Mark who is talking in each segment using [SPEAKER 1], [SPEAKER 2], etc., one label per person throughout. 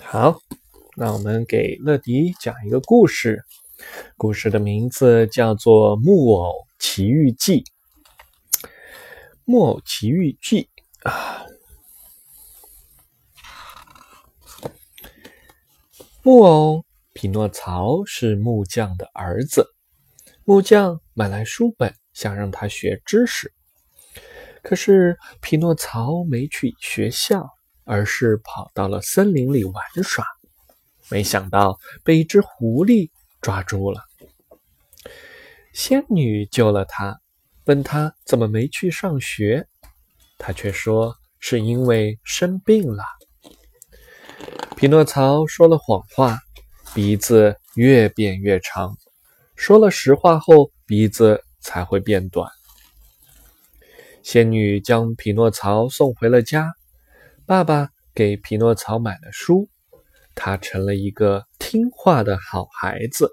[SPEAKER 1] 好，那我们给乐迪讲一个故事，故事的名字叫做《木偶奇遇记》。木偶奇遇记啊，木偶匹诺曹是木匠的儿子，木匠买来书本，想让他学知识，可是匹诺曹没去学校。而是跑到了森林里玩耍，没想到被一只狐狸抓住了。仙女救了他，问他怎么没去上学，他却说是因为生病了。匹诺曹说了谎话，鼻子越变越长；说了实话后，鼻子才会变短。仙女将匹诺曹送回了家。爸爸给匹诺曹买了书，他成了一个听话的好孩子。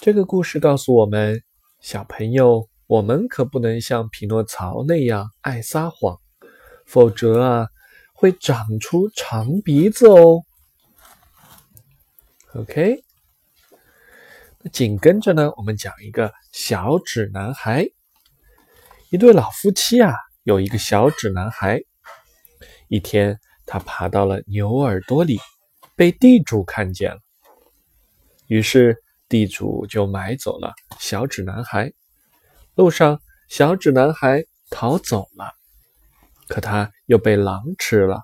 [SPEAKER 1] 这个故事告诉我们，小朋友，我们可不能像匹诺曹那样爱撒谎，否则啊，会长出长鼻子哦。OK，那紧跟着呢，我们讲一个小纸男孩，一对老夫妻啊。有一个小纸男孩，一天他爬到了牛耳朵里，被地主看见了。于是地主就买走了小纸男孩。路上，小纸男孩逃走了，可他又被狼吃了。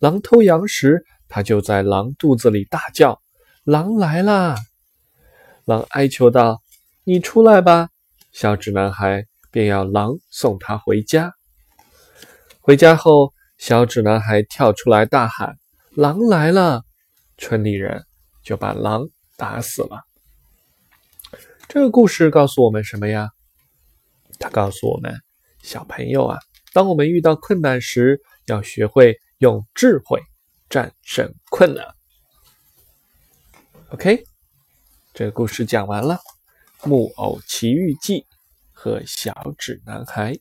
[SPEAKER 1] 狼偷羊时，他就在狼肚子里大叫：“狼来啦！”狼哀求道：“你出来吧！”小纸男孩便要狼送他回家。回家后，小纸男孩跳出来大喊：“狼来了！”村里人就把狼打死了。这个故事告诉我们什么呀？它告诉我们，小朋友啊，当我们遇到困难时，要学会用智慧战胜困难。OK，这个故事讲完了，《木偶奇遇记》和小纸男孩。